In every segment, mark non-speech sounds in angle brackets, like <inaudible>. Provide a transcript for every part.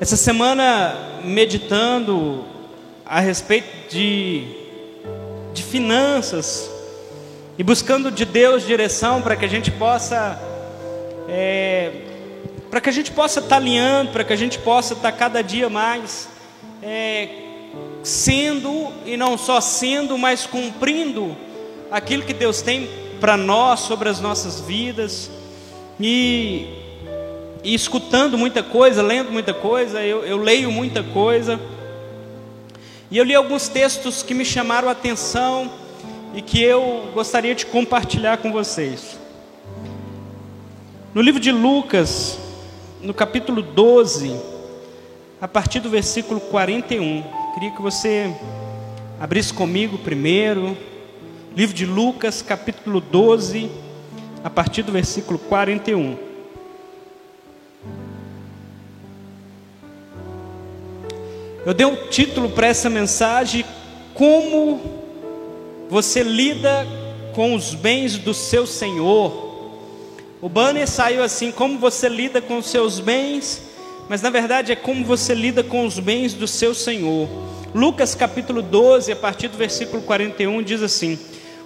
Essa semana, meditando a respeito de, de finanças e buscando de Deus direção para que a gente possa, é, para que a gente possa estar tá alinhando, para que a gente possa estar tá cada dia mais é, sendo e não só sendo, mas cumprindo aquilo que Deus tem para nós sobre as nossas vidas. E e escutando muita coisa, lendo muita coisa, eu, eu leio muita coisa. E eu li alguns textos que me chamaram a atenção e que eu gostaria de compartilhar com vocês. No livro de Lucas, no capítulo 12, a partir do versículo 41, queria que você abrisse comigo primeiro. Livro de Lucas, capítulo 12, a partir do versículo 41. Eu dei um título para essa mensagem: Como você lida com os bens do seu Senhor. O banner saiu assim: Como você lida com os seus bens, mas na verdade é como você lida com os bens do seu Senhor. Lucas capítulo 12, a partir do versículo 41, diz assim: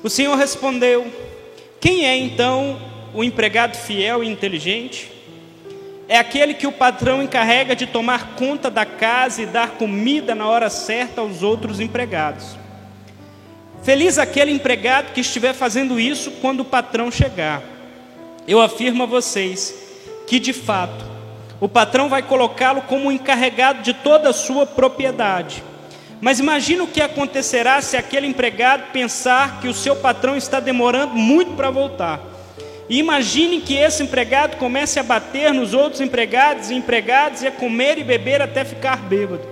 O Senhor respondeu: Quem é então o empregado fiel e inteligente? É aquele que o patrão encarrega de tomar conta da casa e dar comida na hora certa aos outros empregados. Feliz aquele empregado que estiver fazendo isso quando o patrão chegar. Eu afirmo a vocês que, de fato, o patrão vai colocá-lo como encarregado de toda a sua propriedade. Mas imagine o que acontecerá se aquele empregado pensar que o seu patrão está demorando muito para voltar e imagine que esse empregado comece a bater nos outros empregados e empregados e a comer e beber até ficar bêbado.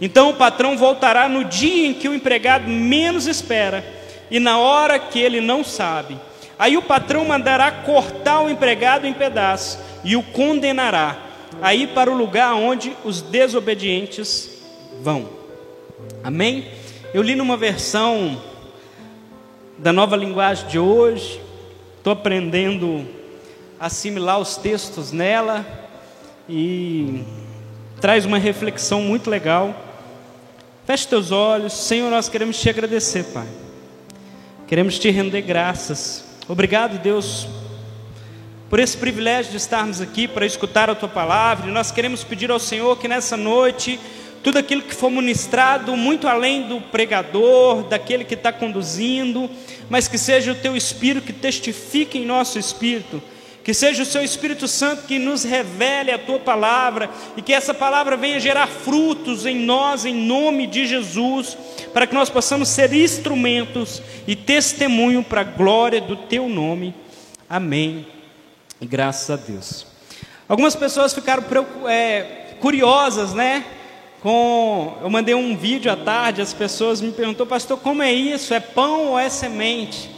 Então o patrão voltará no dia em que o empregado menos espera e na hora que ele não sabe. Aí o patrão mandará cortar o empregado em pedaços e o condenará a ir para o lugar onde os desobedientes vão. Amém? Eu li numa versão da nova linguagem de hoje, Estou aprendendo a assimilar os textos nela e traz uma reflexão muito legal. Feche teus olhos, Senhor, nós queremos te agradecer, Pai. Queremos te render graças. Obrigado, Deus, por esse privilégio de estarmos aqui para escutar a tua palavra. E nós queremos pedir ao Senhor que nessa noite tudo aquilo que for ministrado, muito além do pregador, daquele que está conduzindo, mas que seja o teu Espírito que testifique em nosso espírito, que seja o seu Espírito Santo que nos revele a tua palavra e que essa palavra venha gerar frutos em nós, em nome de Jesus, para que nós possamos ser instrumentos e testemunho para a glória do teu nome. Amém. E graças a Deus. Algumas pessoas ficaram é, curiosas, né? Com. Eu mandei um vídeo à tarde, as pessoas me perguntou, pastor, como é isso? É pão ou é semente?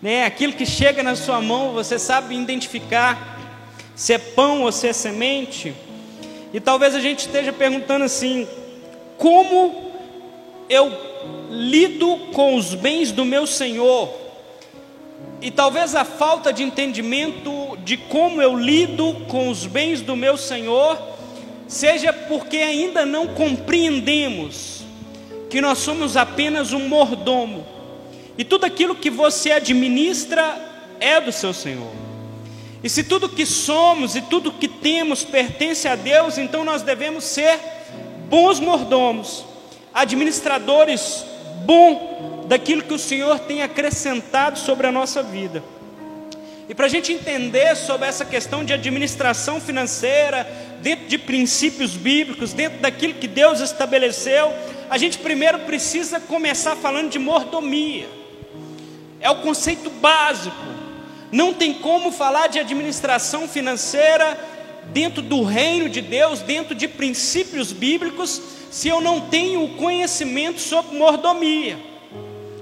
Né? Aquilo que chega na sua mão, você sabe identificar se é pão ou se é semente? E talvez a gente esteja perguntando assim: como eu lido com os bens do meu Senhor? E talvez a falta de entendimento de como eu lido com os bens do meu Senhor seja porque ainda não compreendemos que nós somos apenas um mordomo, e tudo aquilo que você administra é do seu Senhor. E se tudo que somos e tudo que temos pertence a Deus, então nós devemos ser bons mordomos, administradores bom daquilo que o Senhor tem acrescentado sobre a nossa vida. E para a gente entender sobre essa questão de administração financeira, dentro de princípios bíblicos, dentro daquilo que Deus estabeleceu, a gente primeiro precisa começar falando de mordomia. É o conceito básico. Não tem como falar de administração financeira dentro do reino de Deus, dentro de princípios bíblicos, se eu não tenho o conhecimento sobre mordomia.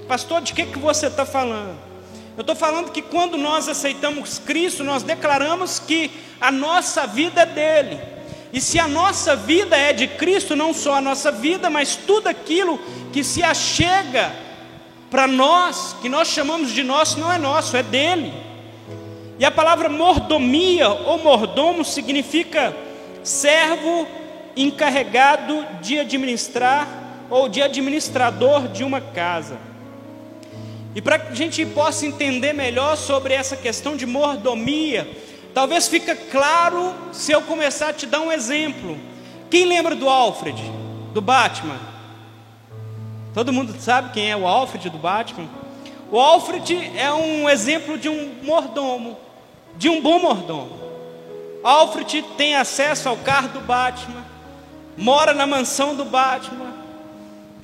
Pastor, de que, que você está falando? Eu estou falando que quando nós aceitamos Cristo, nós declaramos que a nossa vida é dele. E se a nossa vida é de Cristo, não só a nossa vida, mas tudo aquilo que se achega para nós, que nós chamamos de nosso, não é nosso, é dele. E a palavra mordomia ou mordomo significa servo encarregado de administrar ou de administrador de uma casa. E para que a gente possa entender melhor sobre essa questão de mordomia, talvez fica claro se eu começar a te dar um exemplo. Quem lembra do Alfred, do Batman? Todo mundo sabe quem é o Alfred do Batman? O Alfred é um exemplo de um mordomo, de um bom mordomo. Alfred tem acesso ao carro do Batman, mora na mansão do Batman,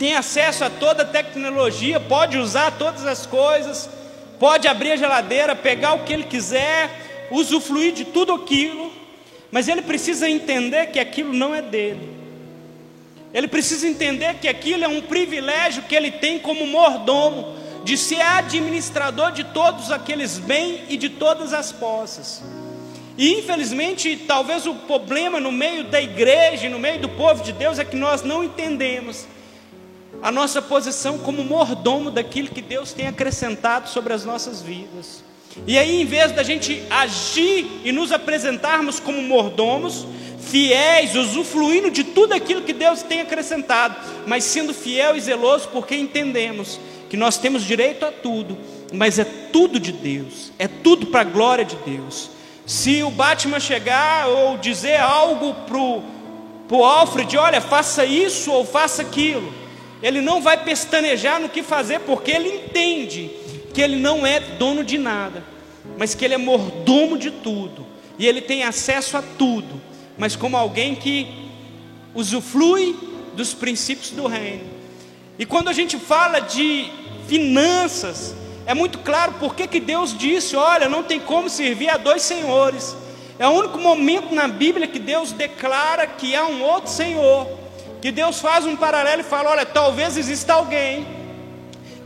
tem acesso a toda a tecnologia, pode usar todas as coisas, pode abrir a geladeira, pegar o que ele quiser, usufruir de tudo aquilo, mas ele precisa entender que aquilo não é dele. Ele precisa entender que aquilo é um privilégio que ele tem como mordomo, de ser administrador de todos aqueles bens e de todas as posses. E infelizmente, talvez o problema no meio da igreja, no meio do povo de Deus, é que nós não entendemos a nossa posição como mordomo daquilo que Deus tem acrescentado sobre as nossas vidas. E aí, em vez da gente agir e nos apresentarmos como mordomos, fiéis, usufruindo de tudo aquilo que Deus tem acrescentado, mas sendo fiel e zeloso, porque entendemos que nós temos direito a tudo, mas é tudo de Deus, é tudo para a glória de Deus. Se o Batman chegar ou dizer algo para o Alfred, olha, faça isso ou faça aquilo, ele não vai pestanejar no que fazer, porque ele entende que ele não é dono de nada, mas que ele é mordomo de tudo, e ele tem acesso a tudo, mas como alguém que usufrui dos princípios do reino. E quando a gente fala de finanças, é muito claro porque que Deus disse: olha, não tem como servir a dois senhores. É o único momento na Bíblia que Deus declara que há um outro Senhor que Deus faz um paralelo e fala: olha, talvez exista alguém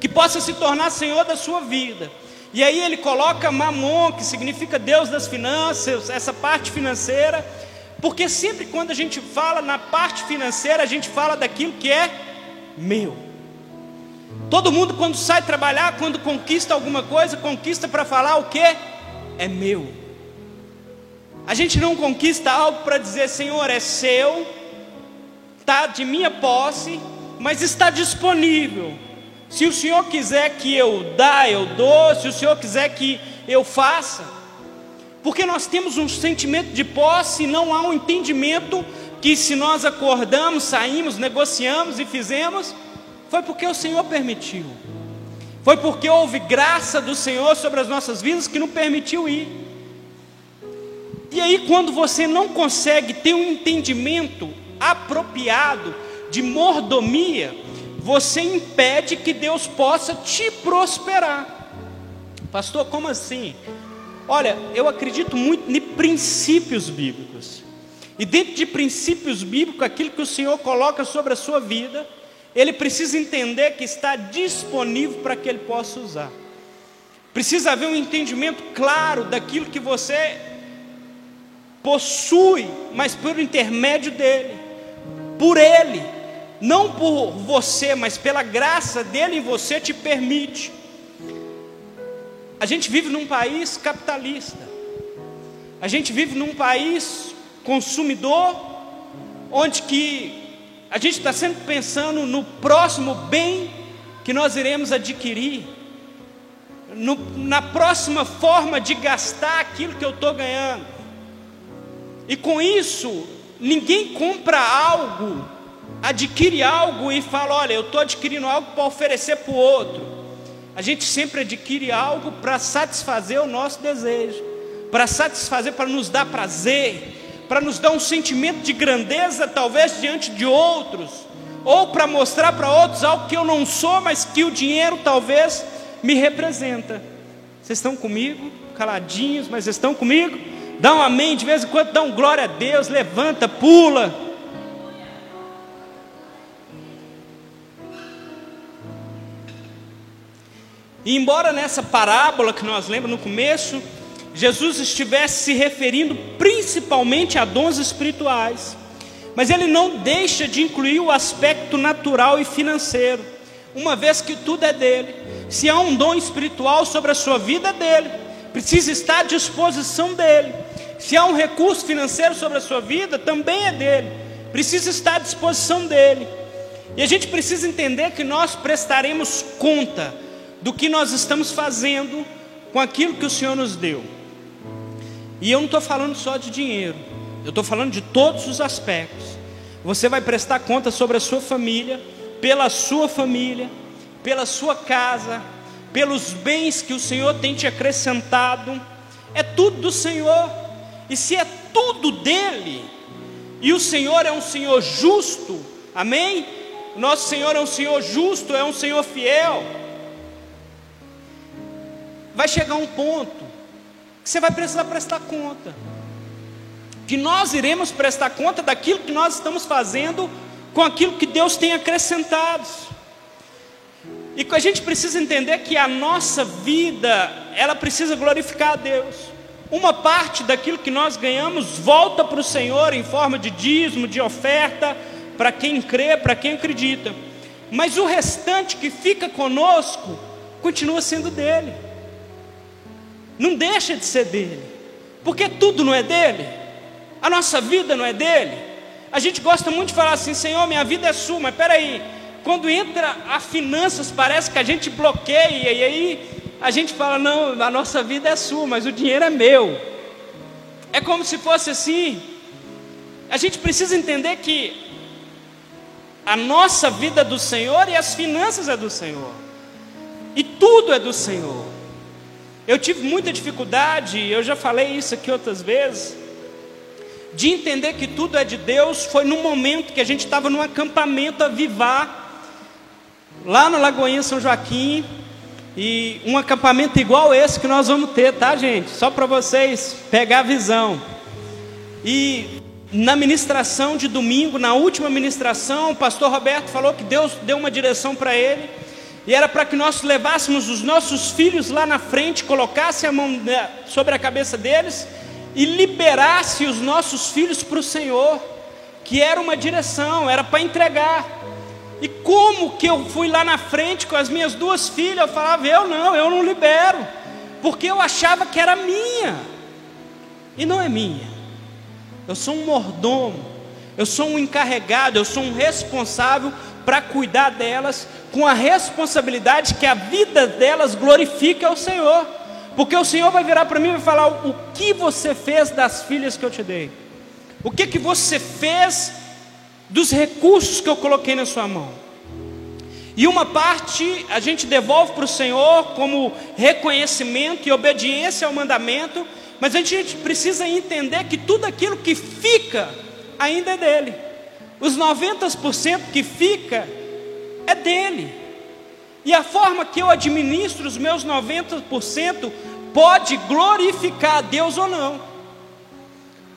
que possa se tornar senhor da sua vida. E aí ele coloca Mamon, que significa Deus das finanças, essa parte financeira, porque sempre quando a gente fala na parte financeira, a gente fala daquilo que é meu. Todo mundo quando sai trabalhar, quando conquista alguma coisa, conquista para falar o que é meu. A gente não conquista algo para dizer, Senhor, é seu, está de minha posse, mas está disponível. Se o Senhor quiser que eu dá, eu dou. Se o Senhor quiser que eu faça, porque nós temos um sentimento de posse, e não há um entendimento que se nós acordamos, saímos, negociamos e fizemos, foi porque o Senhor permitiu. Foi porque houve graça do Senhor sobre as nossas vidas que não permitiu ir. E aí, quando você não consegue ter um entendimento apropriado de mordomia, você impede que Deus possa te prosperar. Pastor, como assim? Olha, eu acredito muito em princípios bíblicos. E dentro de princípios bíblicos, aquilo que o Senhor coloca sobre a sua vida, ele precisa entender que está disponível para que ele possa usar. Precisa haver um entendimento claro daquilo que você possui, mas por intermédio dele por Ele, não por você, mas pela graça dele em você te permite. A gente vive num país capitalista, a gente vive num país consumidor, onde que a gente está sempre pensando no próximo bem que nós iremos adquirir, no, na próxima forma de gastar aquilo que eu estou ganhando. E com isso, Ninguém compra algo, adquire algo e fala: Olha, eu estou adquirindo algo para oferecer para o outro. A gente sempre adquire algo para satisfazer o nosso desejo, para satisfazer, para nos dar prazer, para nos dar um sentimento de grandeza, talvez diante de outros, ou para mostrar para outros algo que eu não sou, mas que o dinheiro talvez me representa. Vocês estão comigo? Caladinhos, mas estão comigo? Dá um amém de vez em quando, dá um glória a Deus, levanta, pula. E embora nessa parábola que nós lembramos no começo, Jesus estivesse se referindo principalmente a dons espirituais, mas ele não deixa de incluir o aspecto natural e financeiro, uma vez que tudo é dele. Se há um dom espiritual sobre a sua vida, é dele, precisa estar à disposição dele. Se há um recurso financeiro sobre a sua vida, também é dele. precisa estar à disposição dele. E a gente precisa entender que nós prestaremos conta do que nós estamos fazendo com aquilo que o Senhor nos deu. E eu não estou falando só de dinheiro, eu estou falando de todos os aspectos. Você vai prestar conta sobre a sua família, pela sua família, pela sua casa, pelos bens que o Senhor tem te acrescentado. É tudo do Senhor. E se é tudo dele, e o Senhor é um Senhor justo, amém? Nosso Senhor é um Senhor justo, é um Senhor fiel. Vai chegar um ponto que você vai precisar prestar conta. Que nós iremos prestar conta daquilo que nós estamos fazendo com aquilo que Deus tem acrescentado. E a gente precisa entender que a nossa vida, ela precisa glorificar a Deus. Uma parte daquilo que nós ganhamos volta para o Senhor em forma de dízimo, de oferta, para quem crê, para quem acredita. Mas o restante que fica conosco continua sendo dele. Não deixa de ser dele. Porque tudo não é dele. A nossa vida não é dele. A gente gosta muito de falar assim, Senhor, minha vida é sua, mas peraí, quando entra a finanças, parece que a gente bloqueia, e aí a gente fala, não, a nossa vida é sua, mas o dinheiro é meu. É como se fosse assim. A gente precisa entender que a nossa vida é do Senhor e as finanças é do Senhor. E tudo é do Senhor. Eu tive muita dificuldade, eu já falei isso aqui outras vezes, de entender que tudo é de Deus. Foi num momento que a gente estava num acampamento a vivar, lá na Lagoinha São Joaquim, e um acampamento igual esse que nós vamos ter, tá, gente? Só para vocês pegar a visão. E na ministração de domingo, na última ministração, o pastor Roberto falou que Deus deu uma direção para ele, e era para que nós levássemos os nossos filhos lá na frente, colocasse a mão né, sobre a cabeça deles e liberasse os nossos filhos para o Senhor, que era uma direção, era para entregar. E como que eu fui lá na frente com as minhas duas filhas? Eu falava, eu não, eu não libero, porque eu achava que era minha, e não é minha. Eu sou um mordomo, eu sou um encarregado, eu sou um responsável para cuidar delas, com a responsabilidade que a vida delas glorifique ao Senhor, porque o Senhor vai virar para mim e vai falar: o que você fez das filhas que eu te dei? O que, que você fez dos recursos que eu coloquei na sua mão? E uma parte a gente devolve para o Senhor como reconhecimento e obediência ao mandamento, mas a gente precisa entender que tudo aquilo que fica ainda é dele. Os 90% que fica é dele. E a forma que eu administro os meus 90% pode glorificar a Deus ou não.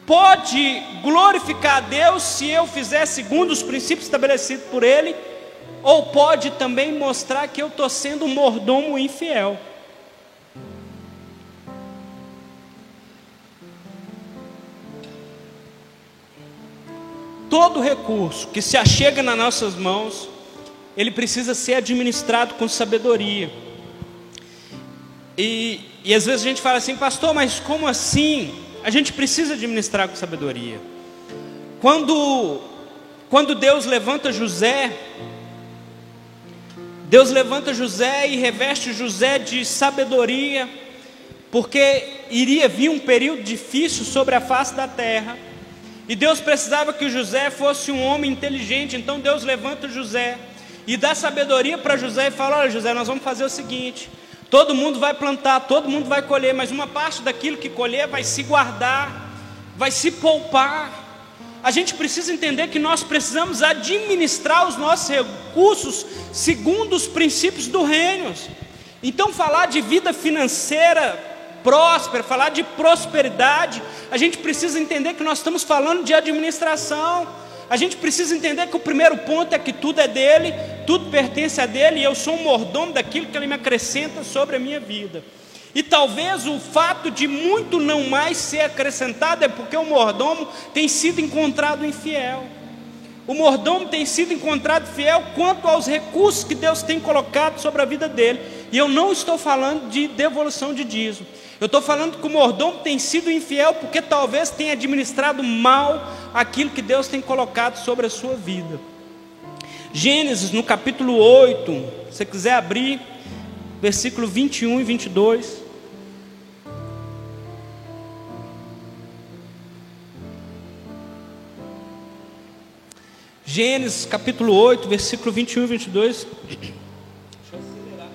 Pode glorificar a Deus se eu fizer segundo os princípios estabelecidos por Ele, ou pode também mostrar que eu estou sendo um mordomo infiel. todo recurso que se achega nas nossas mãos, ele precisa ser administrado com sabedoria. E, e às vezes a gente fala assim, pastor, mas como assim? A gente precisa administrar com sabedoria. Quando, quando Deus levanta José, Deus levanta José e reveste José de sabedoria, porque iria vir um período difícil sobre a face da terra. E Deus precisava que José fosse um homem inteligente, então Deus levanta José e dá sabedoria para José e fala: Olha, José, nós vamos fazer o seguinte: todo mundo vai plantar, todo mundo vai colher, mas uma parte daquilo que colher vai se guardar, vai se poupar. A gente precisa entender que nós precisamos administrar os nossos recursos segundo os princípios do reino. Então, falar de vida financeira próspera, falar de prosperidade, a gente precisa entender que nós estamos falando de administração. A gente precisa entender que o primeiro ponto é que tudo é dele, tudo pertence a dele, e eu sou um mordomo daquilo que ele me acrescenta sobre a minha vida. E talvez o fato de muito não mais ser acrescentado é porque o mordomo tem sido encontrado infiel. O mordomo tem sido encontrado fiel quanto aos recursos que Deus tem colocado sobre a vida dele. E eu não estou falando de devolução de dízimo. Eu estou falando que o mordomo tem sido infiel porque talvez tenha administrado mal aquilo que Deus tem colocado sobre a sua vida. Gênesis, no capítulo 8, se você quiser abrir, versículo 21 e 22. Gênesis capítulo 8, versículo 21 e 22. Deixa eu acelerar.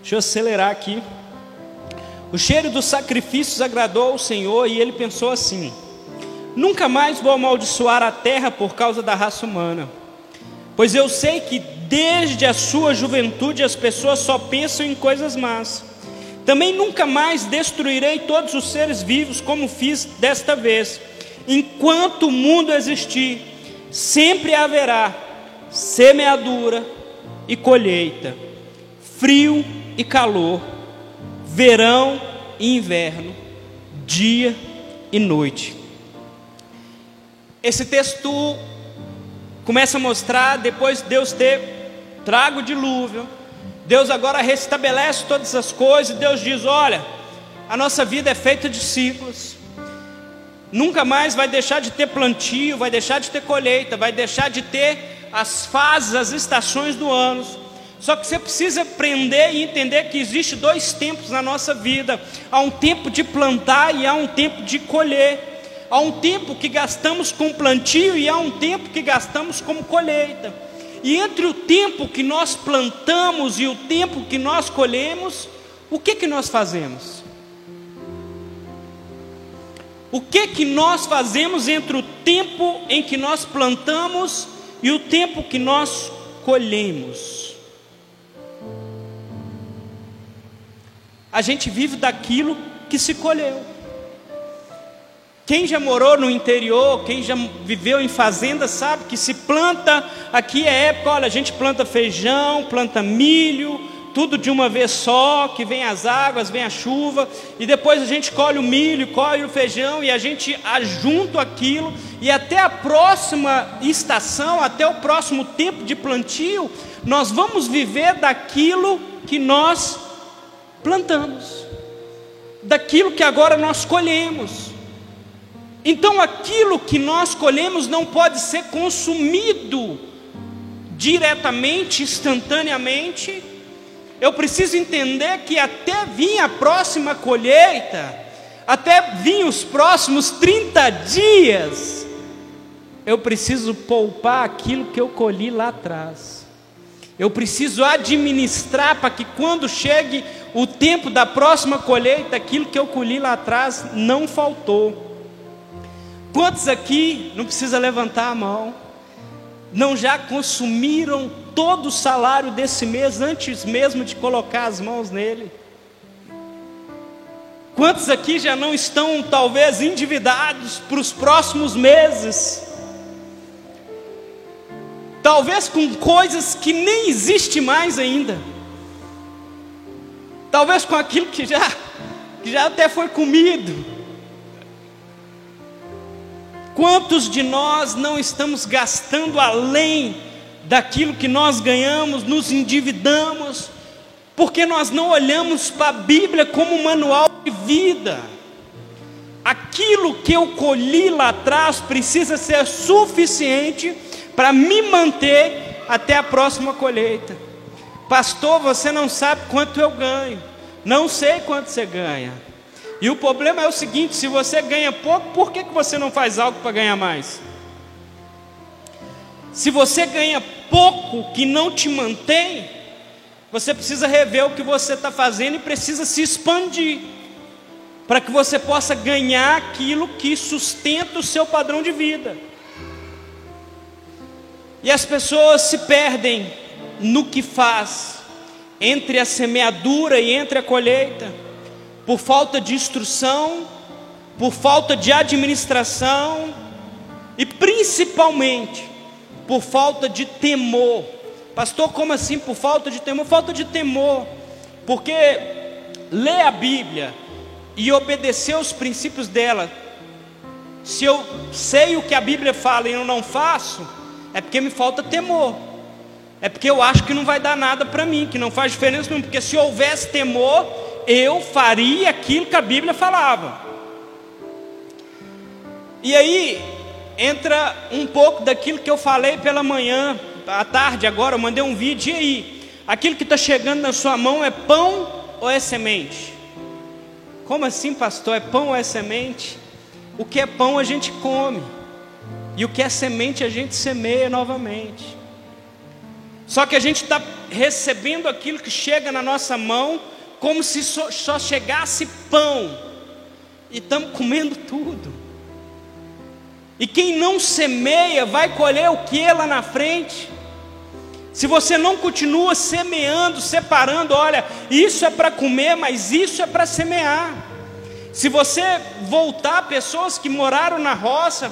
Deixa eu acelerar aqui. O cheiro dos sacrifícios agradou ao Senhor e ele pensou assim: Nunca mais vou amaldiçoar a terra por causa da raça humana, pois eu sei que desde a sua juventude as pessoas só pensam em coisas más. Também nunca mais destruirei todos os seres vivos como fiz desta vez. Enquanto o mundo existir, sempre haverá semeadura e colheita, frio e calor, verão e inverno, dia e noite. Esse texto começa a mostrar, depois de Deus ter trago o dilúvio, Deus agora restabelece todas as coisas, Deus diz: olha, a nossa vida é feita de ciclos, Nunca mais vai deixar de ter plantio, vai deixar de ter colheita, vai deixar de ter as fases, as estações do ano. Só que você precisa aprender e entender que existe dois tempos na nossa vida: há um tempo de plantar e há um tempo de colher. Há um tempo que gastamos com plantio e há um tempo que gastamos com colheita. E entre o tempo que nós plantamos e o tempo que nós colhemos, o que que nós fazemos? O que que nós fazemos entre o tempo em que nós plantamos e o tempo que nós colhemos? A gente vive daquilo que se colheu. Quem já morou no interior, quem já viveu em fazenda, sabe que se planta, aqui é época, olha, a gente planta feijão, planta milho, tudo de uma vez só, que vem as águas, vem a chuva, e depois a gente colhe o milho, colhe o feijão, e a gente ajunta aquilo, e até a próxima estação, até o próximo tempo de plantio, nós vamos viver daquilo que nós plantamos, daquilo que agora nós colhemos. Então aquilo que nós colhemos não pode ser consumido diretamente, instantaneamente, eu preciso entender que até vir a próxima colheita, até vir os próximos 30 dias, eu preciso poupar aquilo que eu colhi lá atrás. Eu preciso administrar para que quando chegue o tempo da próxima colheita, aquilo que eu colhi lá atrás não faltou. Quantos aqui, não precisa levantar a mão, não já consumiram todo o salário desse mês antes mesmo de colocar as mãos nele? Quantos aqui já não estão, talvez, endividados para os próximos meses? Talvez com coisas que nem existe mais ainda. Talvez com aquilo que já, que já até foi comido. Quantos de nós não estamos gastando além daquilo que nós ganhamos, nos endividamos, porque nós não olhamos para a Bíblia como um manual de vida. Aquilo que eu colhi lá atrás precisa ser suficiente para me manter até a próxima colheita. Pastor, você não sabe quanto eu ganho. Não sei quanto você ganha. E o problema é o seguinte: se você ganha pouco, por que, que você não faz algo para ganhar mais? Se você ganha pouco que não te mantém, você precisa rever o que você está fazendo e precisa se expandir, para que você possa ganhar aquilo que sustenta o seu padrão de vida. E as pessoas se perdem no que faz, entre a semeadura e entre a colheita, por falta de instrução, por falta de administração e principalmente por falta de temor. Pastor, como assim por falta de temor? Falta de temor, porque ler a Bíblia e obedecer os princípios dela, se eu sei o que a Bíblia fala e eu não faço, é porque me falta temor. É porque eu acho que não vai dar nada para mim, que não faz diferença nenhuma, porque se houvesse temor, eu faria aquilo que a Bíblia falava. E aí entra um pouco daquilo que eu falei pela manhã, à tarde agora, eu mandei um vídeo e aí, aquilo que está chegando na sua mão é pão ou é semente? Como assim, pastor? É pão ou é semente? O que é pão a gente come, e o que é semente a gente semeia novamente. Só que a gente está recebendo aquilo que chega na nossa mão, como se só, só chegasse pão, e estamos comendo tudo. E quem não semeia vai colher o que lá na frente? Se você não continua semeando, separando, olha, isso é para comer, mas isso é para semear. Se você voltar pessoas que moraram na roça,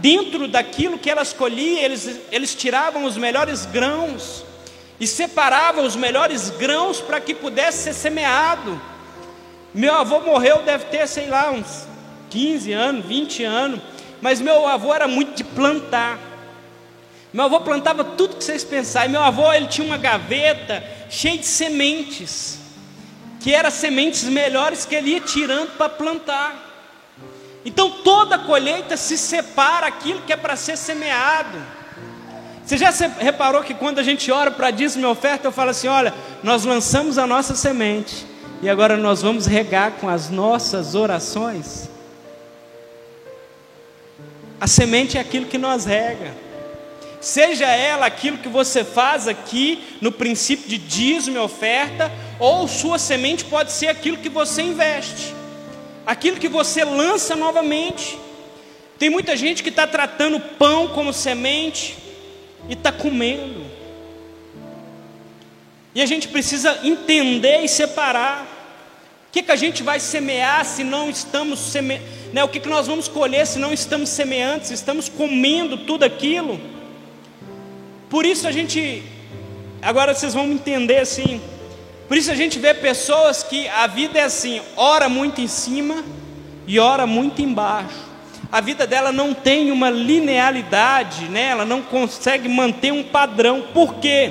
dentro daquilo que elas colhiam, eles, eles tiravam os melhores grãos e separavam os melhores grãos para que pudesse ser semeado. Meu avô morreu, deve ter, sei lá, uns 15 anos, 20 anos, mas meu avô era muito de plantar. Meu avô plantava tudo que vocês pensarem. Meu avô ele tinha uma gaveta cheia de sementes, que eram sementes melhores que ele ia tirando para plantar. Então toda colheita se separa aquilo que é para ser semeado. Você já reparou que quando a gente ora para dízimo e oferta, eu falo assim: olha, nós lançamos a nossa semente e agora nós vamos regar com as nossas orações? A semente é aquilo que nós rega. Seja ela aquilo que você faz aqui no princípio de dízimo e oferta, ou sua semente pode ser aquilo que você investe, aquilo que você lança novamente. Tem muita gente que está tratando pão como semente e está comendo. E a gente precisa entender e separar. O que, que a gente vai semear se não estamos semeando? Né? O que, que nós vamos colher se não estamos semeando, se estamos comendo tudo aquilo? Por isso a gente, agora vocês vão entender assim. Por isso a gente vê pessoas que a vida é assim, ora muito em cima e ora muito embaixo. A vida dela não tem uma linearidade, né? ela não consegue manter um padrão. Por quê?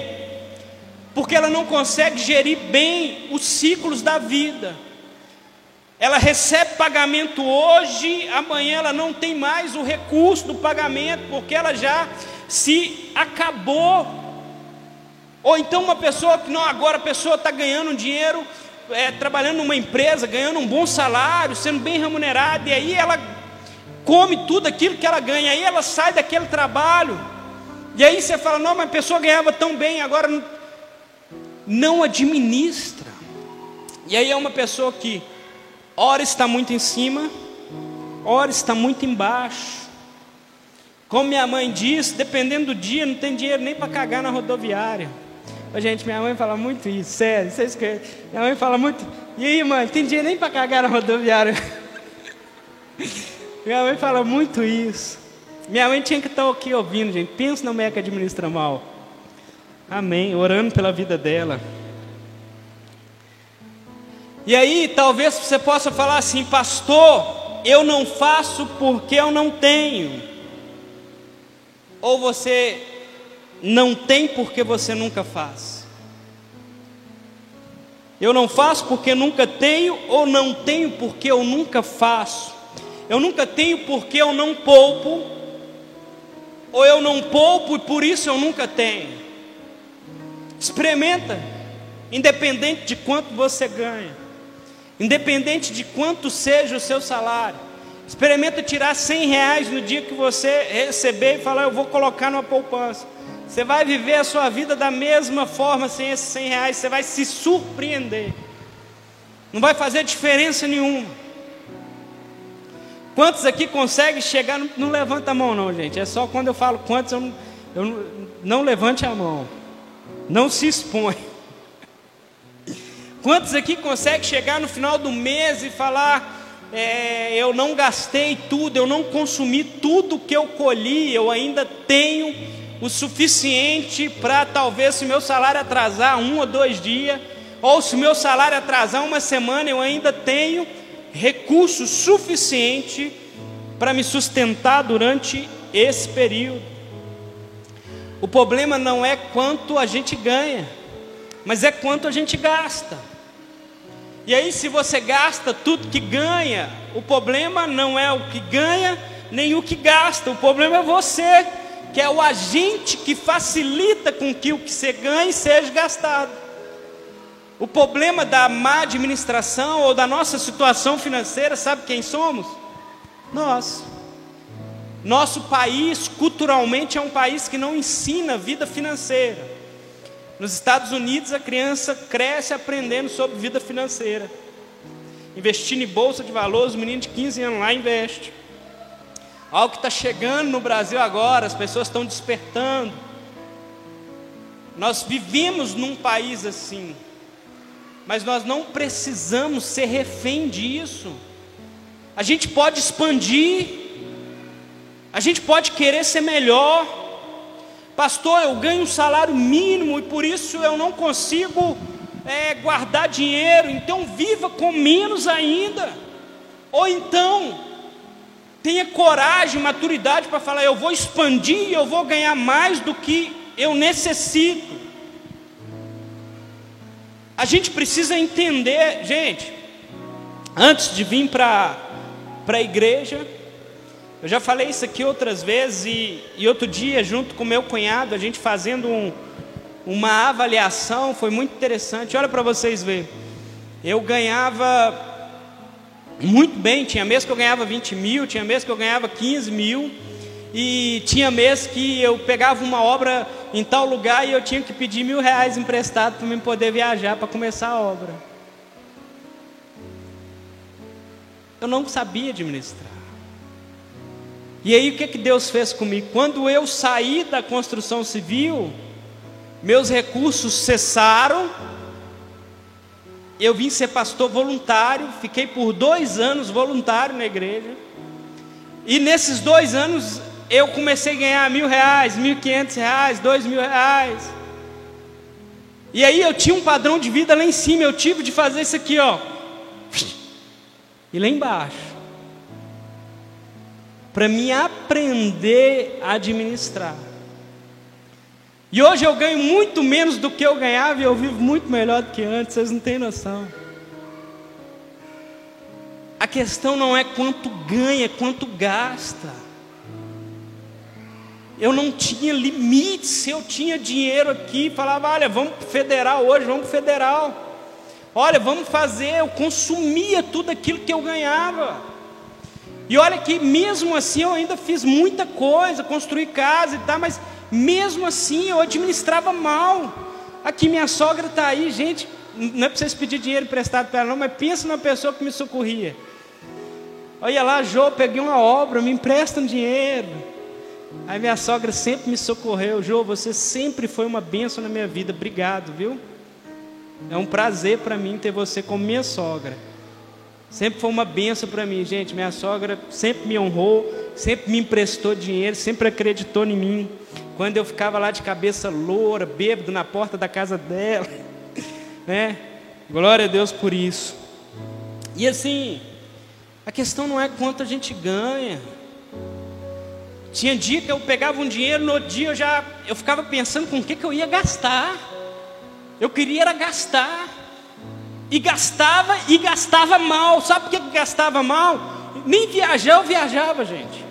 Porque ela não consegue gerir bem os ciclos da vida. Ela recebe pagamento hoje, amanhã ela não tem mais o recurso do pagamento, porque ela já se acabou. Ou então uma pessoa que não, agora a pessoa está ganhando dinheiro, é, trabalhando numa empresa, ganhando um bom salário, sendo bem remunerada, e aí ela come tudo aquilo que ela ganha, aí ela sai daquele trabalho, e aí você fala, não, mas a pessoa ganhava tão bem, agora não, não administra. E aí é uma pessoa que ora está muito em cima, ora está muito embaixo. Como minha mãe diz, dependendo do dia, não tem dinheiro nem para cagar na rodoviária. Gente, minha mãe fala muito isso, sério, vocês que Minha mãe fala muito. E aí, mãe, tem dinheiro nem para cagar na rodoviária? <laughs> minha mãe fala muito isso. Minha mãe tinha que estar aqui ouvindo, gente. Pensa na mulher que administra mal. Amém. Orando pela vida dela. E aí, talvez você possa falar assim, pastor, eu não faço porque eu não tenho. Ou você não tem porque você nunca faz? Eu não faço porque nunca tenho, ou não tenho porque eu nunca faço? Eu nunca tenho porque eu não poupo, ou eu não poupo e por isso eu nunca tenho. Experimenta, independente de quanto você ganha, independente de quanto seja o seu salário. Experimenta tirar 100 reais no dia que você receber e falar, eu vou colocar numa poupança. Você vai viver a sua vida da mesma forma sem esses 100 reais, você vai se surpreender. Não vai fazer diferença nenhuma. Quantos aqui conseguem chegar? Não, levanta a mão, não, gente. É só quando eu falo quantos, eu não, eu não, não levante a mão. Não se expõe. Quantos aqui conseguem chegar no final do mês e falar: é, eu não gastei tudo, eu não consumi tudo que eu colhi, eu ainda tenho o suficiente para talvez se meu salário atrasar um ou dois dias, ou se meu salário atrasar uma semana, eu ainda tenho recurso suficiente para me sustentar durante esse período. O problema não é quanto a gente ganha, mas é quanto a gente gasta. E aí, se você gasta tudo que ganha, o problema não é o que ganha, nem o que gasta. O problema é você, que é o agente que facilita com que o que você ganhe seja gastado. O problema da má administração ou da nossa situação financeira, sabe quem somos? Nós. Nosso país, culturalmente, é um país que não ensina vida financeira. Nos Estados Unidos, a criança cresce aprendendo sobre vida financeira. Investindo em bolsa de valores, o menino de 15 anos lá investe. Algo que está chegando no Brasil agora, as pessoas estão despertando. Nós vivemos num país assim, mas nós não precisamos ser refém disso. A gente pode expandir, a gente pode querer ser melhor. Pastor, eu ganho um salário mínimo e por isso eu não consigo é, guardar dinheiro, então viva com menos ainda. Ou então, tenha coragem, maturidade para falar: eu vou expandir, eu vou ganhar mais do que eu necessito. A gente precisa entender, gente, antes de vir para a igreja, eu já falei isso aqui outras vezes, e, e outro dia, junto com meu cunhado, a gente fazendo um, uma avaliação, foi muito interessante. Olha para vocês verem. Eu ganhava muito bem, tinha mês que eu ganhava 20 mil, tinha mês que eu ganhava 15 mil, e tinha mês que eu pegava uma obra em tal lugar e eu tinha que pedir mil reais emprestado para me poder viajar para começar a obra. Eu não sabia administrar. E aí o que, que Deus fez comigo? Quando eu saí da construção civil, meus recursos cessaram, eu vim ser pastor voluntário, fiquei por dois anos voluntário na igreja, e nesses dois anos eu comecei a ganhar mil reais, mil quinhentos reais, dois mil reais, e aí eu tinha um padrão de vida lá em cima, eu tive de fazer isso aqui, ó, e lá embaixo. Para me aprender a administrar. E hoje eu ganho muito menos do que eu ganhava e eu vivo muito melhor do que antes, vocês não têm noção. A questão não é quanto ganha, é quanto gasta. Eu não tinha limites, eu tinha dinheiro aqui, falava, olha, vamos para federal hoje, vamos para federal. Olha, vamos fazer, eu consumia tudo aquilo que eu ganhava. E olha que mesmo assim eu ainda fiz muita coisa, construí casa e tal, mas mesmo assim eu administrava mal. Aqui minha sogra está aí, gente, não é para vocês pedir dinheiro emprestado para ela não, mas pensa na pessoa que me socorria. Olha lá, Jô, peguei uma obra, me empresta um dinheiro. Aí minha sogra sempre me socorreu. Jô, você sempre foi uma bênção na minha vida. Obrigado, viu? É um prazer para mim ter você como minha sogra. Sempre foi uma benção para mim, gente. Minha sogra sempre me honrou, sempre me emprestou dinheiro, sempre acreditou em mim. Quando eu ficava lá de cabeça loura, bêbado na porta da casa dela, <laughs> né? Glória a Deus por isso. E assim, a questão não é quanto a gente ganha. Tinha dia que eu pegava um dinheiro, no dia eu já eu ficava pensando com o que, que eu ia gastar. Eu queria era gastar. E gastava e gastava mal. Sabe por que gastava mal? Nem viajar eu viajava, gente.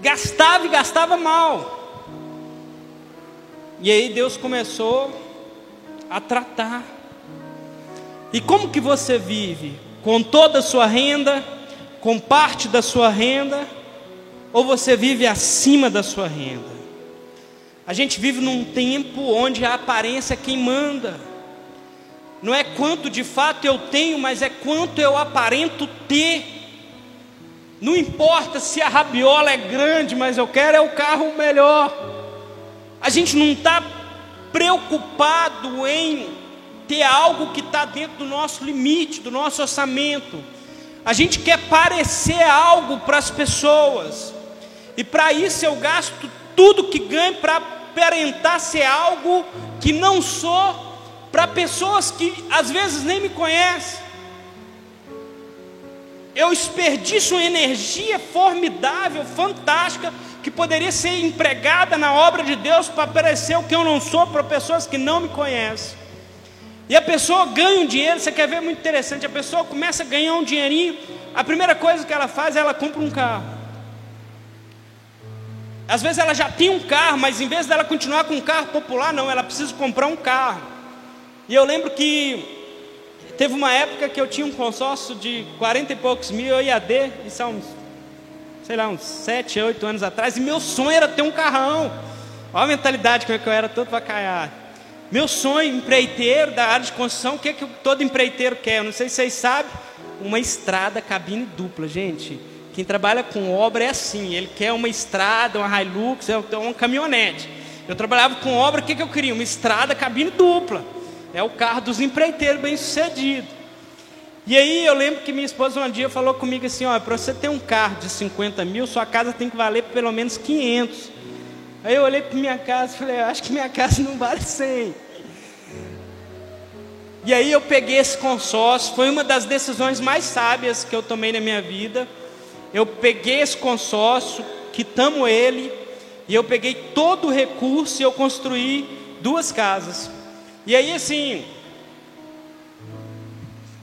Gastava e gastava mal. E aí Deus começou a tratar. E como que você vive? Com toda a sua renda? Com parte da sua renda? Ou você vive acima da sua renda? A gente vive num tempo onde a aparência é quem manda. Não é quanto de fato eu tenho, mas é quanto eu aparento ter. Não importa se a rabiola é grande, mas eu quero é o carro melhor. A gente não está preocupado em ter algo que está dentro do nosso limite, do nosso orçamento. A gente quer parecer algo para as pessoas. E para isso eu gasto tudo que ganho para aparentar ser algo que não sou para pessoas que às vezes nem me conhecem. Eu desperdiço uma energia formidável, fantástica, que poderia ser empregada na obra de Deus para parecer o que eu não sou para pessoas que não me conhecem. E a pessoa ganha um dinheiro, você quer ver muito interessante, a pessoa começa a ganhar um dinheirinho, a primeira coisa que ela faz é ela compra um carro. Às vezes ela já tem um carro, mas em vez dela continuar com um carro popular, não, ela precisa comprar um carro. E eu lembro que teve uma época que eu tinha um consórcio de 40 e poucos mil IAD, isso há uns, sei lá, uns 7, 8 anos atrás, e meu sonho era ter um carrão. Olha a mentalidade que eu era todo vacaiado. Meu sonho, empreiteiro da área de construção, o que, é que todo empreiteiro quer? Eu não sei se vocês sabem, uma estrada cabine dupla, gente. Quem trabalha com obra é assim, ele quer uma estrada, uma Hilux, é uma caminhonete. Eu trabalhava com obra, o que, que eu queria? Uma estrada cabine dupla. É o carro dos empreiteiros bem sucedido. E aí eu lembro que minha esposa um dia falou comigo assim, ó, para você ter um carro de 50 mil, sua casa tem que valer pelo menos 500. Aí eu olhei para minha casa e falei, acho que minha <laughs> casa não vale 100. E aí eu peguei esse consórcio, foi uma das decisões mais sábias que eu tomei na minha vida. Eu peguei esse consórcio, quitamos ele, e eu peguei todo o recurso e eu construí duas casas. E aí assim,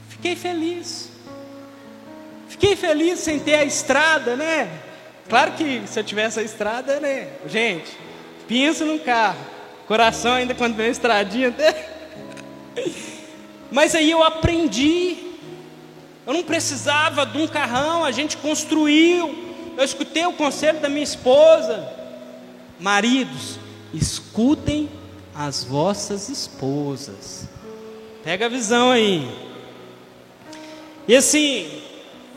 fiquei feliz. Fiquei feliz sem ter a estrada, né? Claro que se eu tivesse a estrada, né? Gente, pensa num carro. Coração ainda quando vem a estradinha até. Mas aí eu aprendi. Eu não precisava de um carrão, a gente construiu. Eu escutei o conselho da minha esposa. Maridos, escutem as vossas esposas. Pega a visão aí. E assim,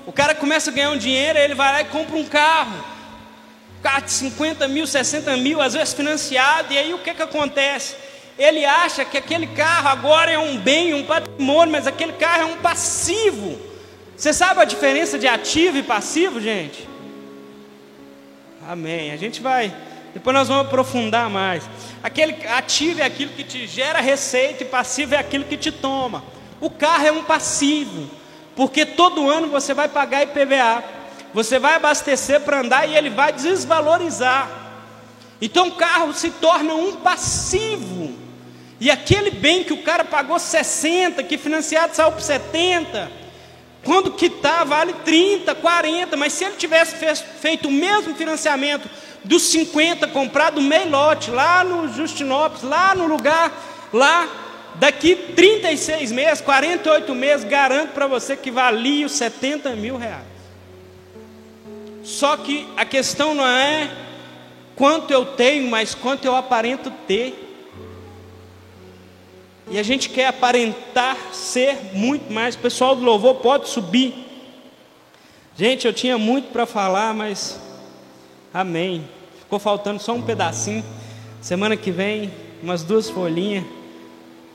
o cara começa a ganhar um dinheiro, ele vai lá e compra um carro. carro de 50 mil, 60 mil, às vezes financiado, e aí o que, que acontece? Ele acha que aquele carro agora é um bem, um patrimônio, mas aquele carro é um passivo. Você sabe a diferença de ativo e passivo, gente? Amém. A gente vai, depois nós vamos aprofundar mais. Aquele ativo é aquilo que te gera receita e passivo é aquilo que te toma. O carro é um passivo, porque todo ano você vai pagar IPVA, você vai abastecer para andar e ele vai desvalorizar. Então o carro se torna um passivo. E aquele bem que o cara pagou 60, que financiado saiu por 70, quando quitar vale 30, 40, mas se ele tivesse feito o mesmo financiamento dos 50 comprado meio lote lá no Justinópolis, lá no lugar, lá daqui 36 meses, 48 meses, garanto para você que valia os 70 mil reais. Só que a questão não é quanto eu tenho, mas quanto eu aparento ter. E a gente quer aparentar ser muito mais. O pessoal do louvor pode subir. Gente, eu tinha muito para falar, mas amém. Ficou faltando só um pedacinho. Semana que vem, umas duas folhinhas.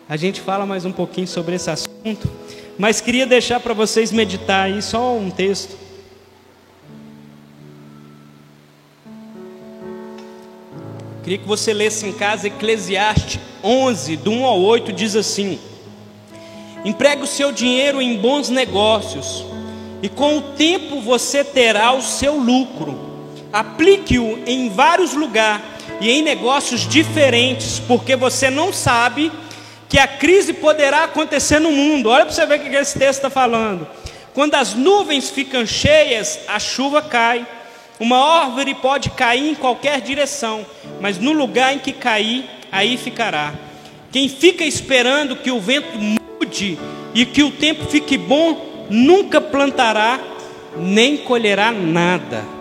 A gente fala mais um pouquinho sobre esse assunto. Mas queria deixar para vocês meditar aí só um texto. Queria que você lesse em casa Eclesiastes 11, do 1 ao 8, diz assim: Empregue o seu dinheiro em bons negócios, e com o tempo você terá o seu lucro. Aplique-o em vários lugares e em negócios diferentes, porque você não sabe que a crise poderá acontecer no mundo. Olha para você ver o que esse texto está falando. Quando as nuvens ficam cheias, a chuva cai. Uma árvore pode cair em qualquer direção, mas no lugar em que cair, aí ficará. Quem fica esperando que o vento mude e que o tempo fique bom, nunca plantará nem colherá nada.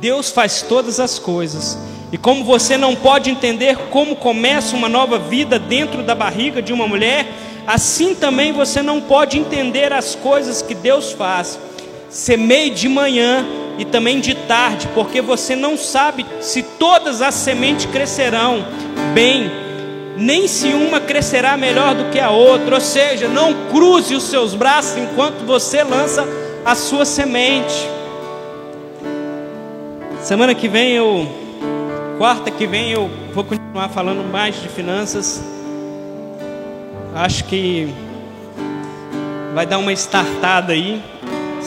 Deus faz todas as coisas. E como você não pode entender como começa uma nova vida dentro da barriga de uma mulher, assim também você não pode entender as coisas que Deus faz. Semeie de manhã e também de tarde, porque você não sabe se todas as sementes crescerão bem, nem se uma crescerá melhor do que a outra. Ou seja, não cruze os seus braços enquanto você lança a sua semente. Semana que vem eu, quarta que vem eu vou continuar falando mais de finanças. Acho que vai dar uma startada aí.